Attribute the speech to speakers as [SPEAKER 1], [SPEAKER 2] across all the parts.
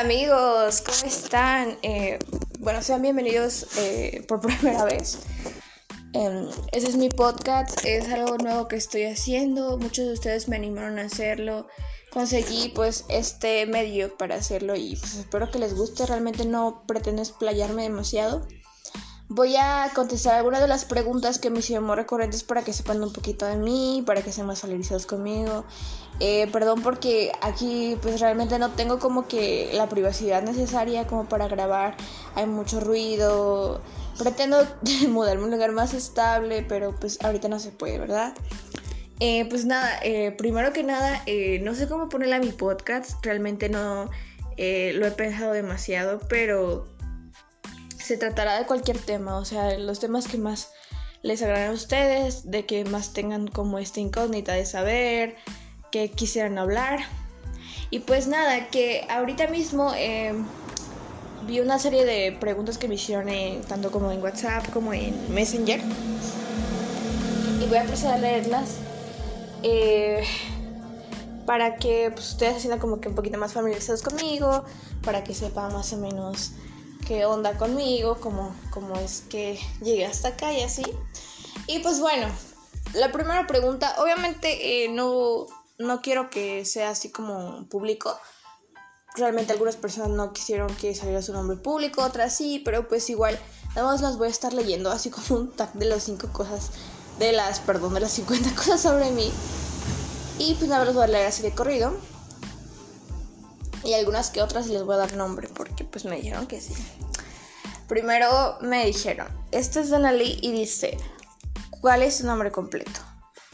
[SPEAKER 1] Amigos, ¿cómo están? Eh, bueno, sean bienvenidos eh, por primera vez. Eh, ese es mi podcast, es algo nuevo que estoy haciendo. Muchos de ustedes me animaron a hacerlo. Conseguí pues este medio para hacerlo y pues, espero que les guste. Realmente no pretendo explayarme demasiado. Voy a contestar algunas de las preguntas que me hicieron muy recurrentes para que sepan un poquito de mí, para que sean más familiarizados conmigo. Eh, perdón porque aquí pues realmente no tengo como que la privacidad necesaria como para grabar. Hay mucho ruido. Pretendo mudarme a un lugar más estable, pero pues ahorita no se puede, ¿verdad? Eh, pues nada, eh, primero que nada, no sé cómo ponerle a mi podcast. Realmente no lo he pensado demasiado, pero se tratará de cualquier tema, o sea, los temas que más les agraden a ustedes, de que más tengan como esta incógnita de saber, que quisieran hablar. Y pues nada, que ahorita mismo em, vi una serie de preguntas que me hicieron tanto como en WhatsApp como en Messenger. Y voy a proceder a leerlas. Eh, para que pues, ustedes se sientan como que un poquito más familiarizados conmigo, para que sepan más o menos qué onda conmigo, cómo, cómo es que llegué hasta acá y así. Y pues bueno, la primera pregunta, obviamente eh, no, no quiero que sea así como público. Realmente algunas personas no quisieron que saliera su nombre público, otras sí, pero pues igual, nada más las voy a estar leyendo así como un tag de las cinco cosas, de las, perdón, de las 50 cosas sobre mí. Y pues nada, los voy a leer así de corrido y algunas que otras les voy a dar nombre porque pues me dijeron que sí. Primero me dijeron, este es Danali y dice, ¿cuál es su nombre completo?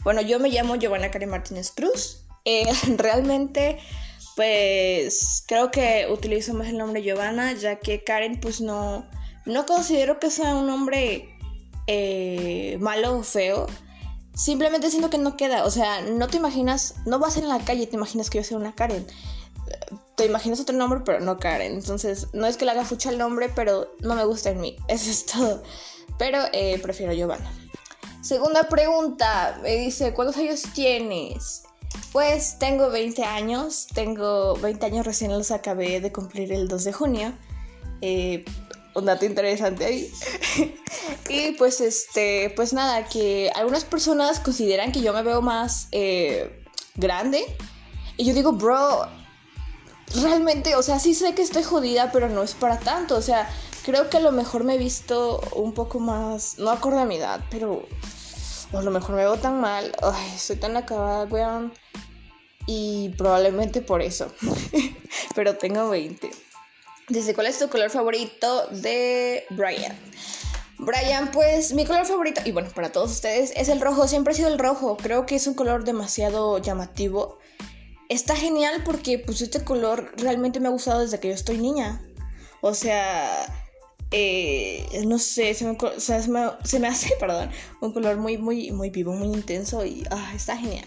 [SPEAKER 1] Bueno, yo me llamo Giovanna Karen Martínez Cruz. Eh, realmente, pues creo que utilizo más el nombre Giovanna, ya que Karen, pues no, no considero que sea un nombre eh, malo o feo. Simplemente siento que no queda. O sea, no te imaginas, no vas en la calle y te imaginas que yo sea una Karen te imaginas otro nombre, pero no Karen. Entonces, no es que le haga fucha el nombre, pero no me gusta en mí. Eso es todo. Pero eh, prefiero Giovanna. Segunda pregunta, me dice, ¿cuántos años tienes? Pues tengo 20 años, tengo 20 años recién los acabé de cumplir el 2 de junio. Eh, un dato interesante ahí. y pues este, pues nada, que algunas personas consideran que yo me veo más eh, grande. Y yo digo, bro, realmente, o sea, sí sé que estoy jodida, pero no es para tanto. O sea, creo que a lo mejor me he visto un poco más, no acorde a mi edad, pero a lo mejor me veo tan mal. Ay, soy tan acabada, weón. Y probablemente por eso. pero tengo 20. Dice, ¿cuál es tu color favorito de Brian? Brian, pues mi color favorito, y bueno, para todos ustedes, es el rojo. Siempre ha sido el rojo. Creo que es un color demasiado llamativo está genial porque pues este color realmente me ha gustado desde que yo estoy niña. O sea, eh, no sé, se me, hace, perdón, un color muy, muy, muy vivo, muy intenso y ah, está genial.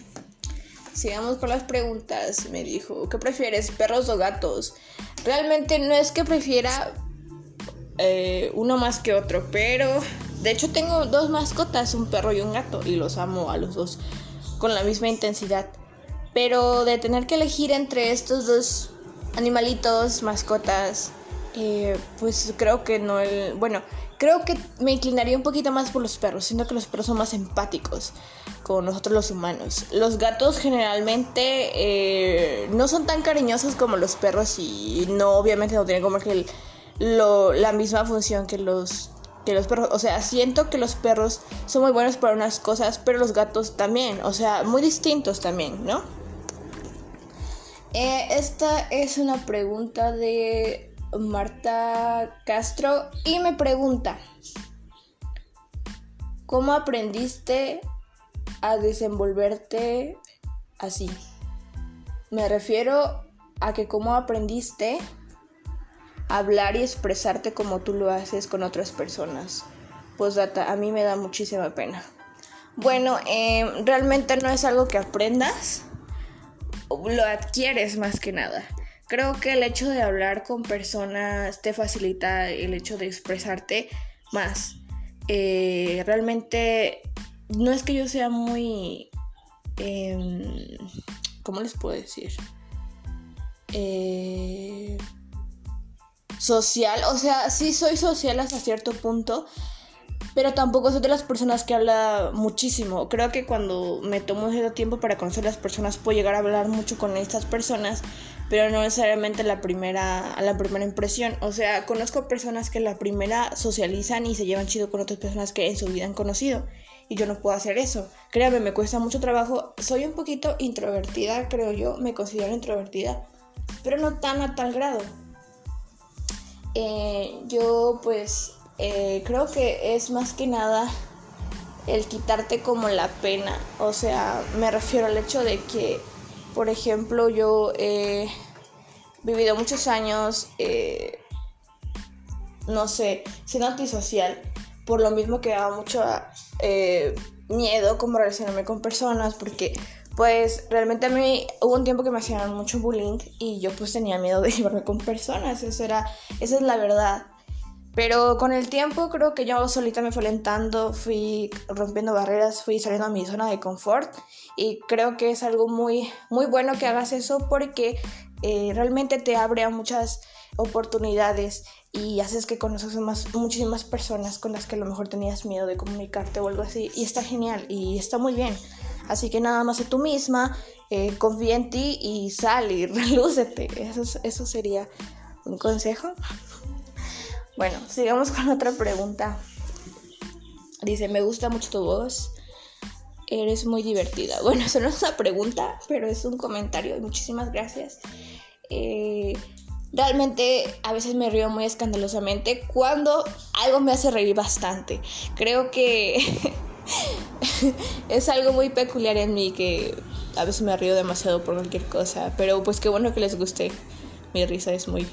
[SPEAKER 1] Sigamos con las preguntas. Me dijo, ¿qué prefieres, perros o gatos? Realmente no es que prefiera eh, uno más que otro, pero de hecho tengo dos mascotas, un perro y un gato, y los amo a los dos con la misma intensidad. Pero de tener que elegir entre estos dos animalitos, mascotas, eh, pues creo que no el... Bueno, creo que me inclinaría un poquito más por los perros. Siento que los perros son más empáticos con nosotros los humanos. Los gatos generalmente eh, no son tan cariñosos como los perros y no obviamente no tienen como que la misma función que los que los perros, o sea, siento que los perros son muy buenos para unas cosas, pero los gatos también, o sea, muy distintos también, ¿no? Eh, esta es una pregunta de Marta Castro y me pregunta, ¿cómo aprendiste a desenvolverte así? Me refiero a que cómo aprendiste a hablar y expresarte como tú lo haces con otras personas. Pues a mí me da muchísima pena. Bueno, eh, realmente no es algo que aprendas lo adquieres más que nada. Creo que el hecho de hablar con personas te facilita el hecho de expresarte más. Eh, realmente no es que yo sea muy... Em, ¿Cómo les puedo decir? Eh, social. O sea, sí soy social hasta cierto punto, pero tampoco soy de las personas que habla muchísimo. Creo que cuando me tomo ese tiempo para conocer las personas puedo llegar a hablar mucho con estas personas, pero no necesariamente la primera, la primera impresión. O sea, conozco personas que la primera socializan y se llevan chido con otras personas que en su vida han conocido. Y yo no puedo hacer eso. Créame, me cuesta mucho trabajo. Soy un poquito introvertida, creo yo. Me considero introvertida. Pero no tan a tal grado. Eh, yo pues eh, creo que es más que nada el quitarte como la pena. O sea, me refiero al hecho de que, por ejemplo, yo he vivido muchos años, eh, no sé, siendo antisocial, por lo mismo que daba mucho eh, miedo como relacionarme con personas, porque pues realmente a mí hubo un tiempo que me hacían mucho bullying y yo pues tenía miedo de llevarme con personas, eso era, esa es la verdad. Pero con el tiempo creo que yo solita me fui alentando, fui rompiendo barreras, fui saliendo a mi zona de confort y creo que es algo muy, muy bueno que hagas eso porque eh, realmente te abre a muchas oportunidades y haces que conozcas más, muchísimas personas con las que a lo mejor tenías miedo de comunicarte o algo así y está genial y está muy bien. Así que nada más sé tú misma, eh, confía en ti y sal y relúcete. Eso, eso sería un consejo. Bueno, sigamos con otra pregunta. Dice, me gusta mucho tu voz. Eres muy divertida. Bueno, eso no es una pregunta, pero es un comentario. Muchísimas gracias. Eh, realmente a veces me río muy escandalosamente cuando algo me hace reír bastante. Creo que es algo muy peculiar en mí que a veces me río demasiado por cualquier cosa. Pero pues qué bueno que les guste. Mi risa es muy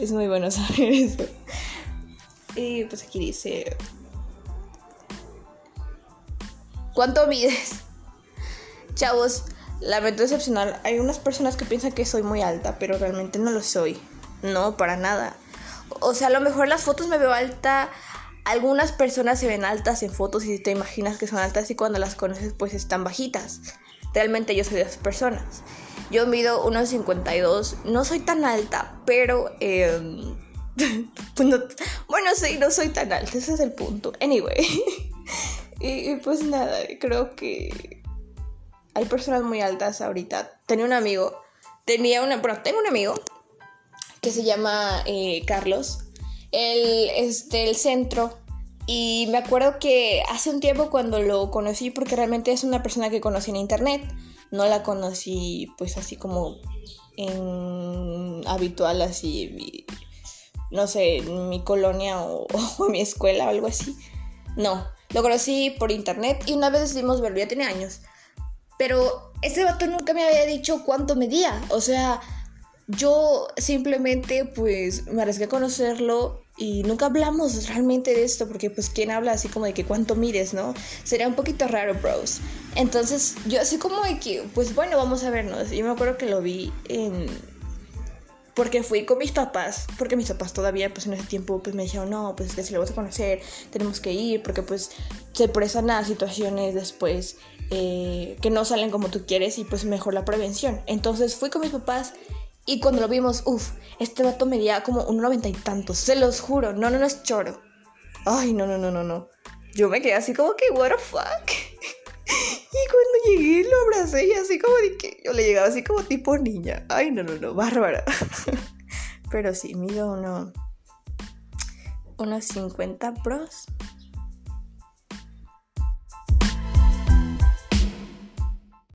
[SPEAKER 1] es muy bueno saber eso. Y pues aquí dice... ¿Cuánto mides? Chavos, lamento decepcionar. Hay unas personas que piensan que soy muy alta, pero realmente no lo soy. No, para nada. O sea, a lo mejor las fotos me veo alta. Algunas personas se ven altas en fotos y te imaginas que son altas y cuando las conoces pues están bajitas. Realmente yo soy de esas personas. Yo mido 1,52. No soy tan alta, pero... Pues bueno, sí, no soy tan alta. Ese es el punto. Anyway. y, pues nada, creo que hay personas muy altas ahorita. Tenía un amigo. Tenía una... Bueno, tengo un amigo que se llama eh, Carlos. Él es del centro. Y me acuerdo que hace un tiempo cuando lo conocí, porque realmente es una persona que conocí en internet, no la conocí pues así como en habitual así no sé en mi colonia o, en mi escuela o algo así. No lo conocí por internet y una vez decidimos verlo ya tenía años. Pero ese vato nunca me había dicho cuánto medía o sea yo simplemente pues me arriesgué a conocerlo y nunca hablamos realmente de esto porque pues quién habla así como de que cuánto mires, ¿no? Sería un poquito raro, bros. Entonces yo así como de que pues bueno, vamos a vernos. Y me acuerdo que lo vi en porque fui con mis papás, porque mis papás todavía pues en ese tiempo pues me dijeron, "No, pues es si lo vas a conocer, tenemos que ir porque pues se prestan a situaciones después eh, que no salen como tú quieres y pues mejor la prevención." Entonces fui con mis papás y cuando lo vimos, uff, este vato medía como un noventa y tantos, se los juro, no, no, no es choro. Ay, no, no, no, no, no. Yo me quedé así como que, what the fuck. y cuando llegué lo abracé y así como de que yo le llegaba así como tipo niña. Ay, no, no, no, bárbara. Pero sí, mido uno, unos 50 pros.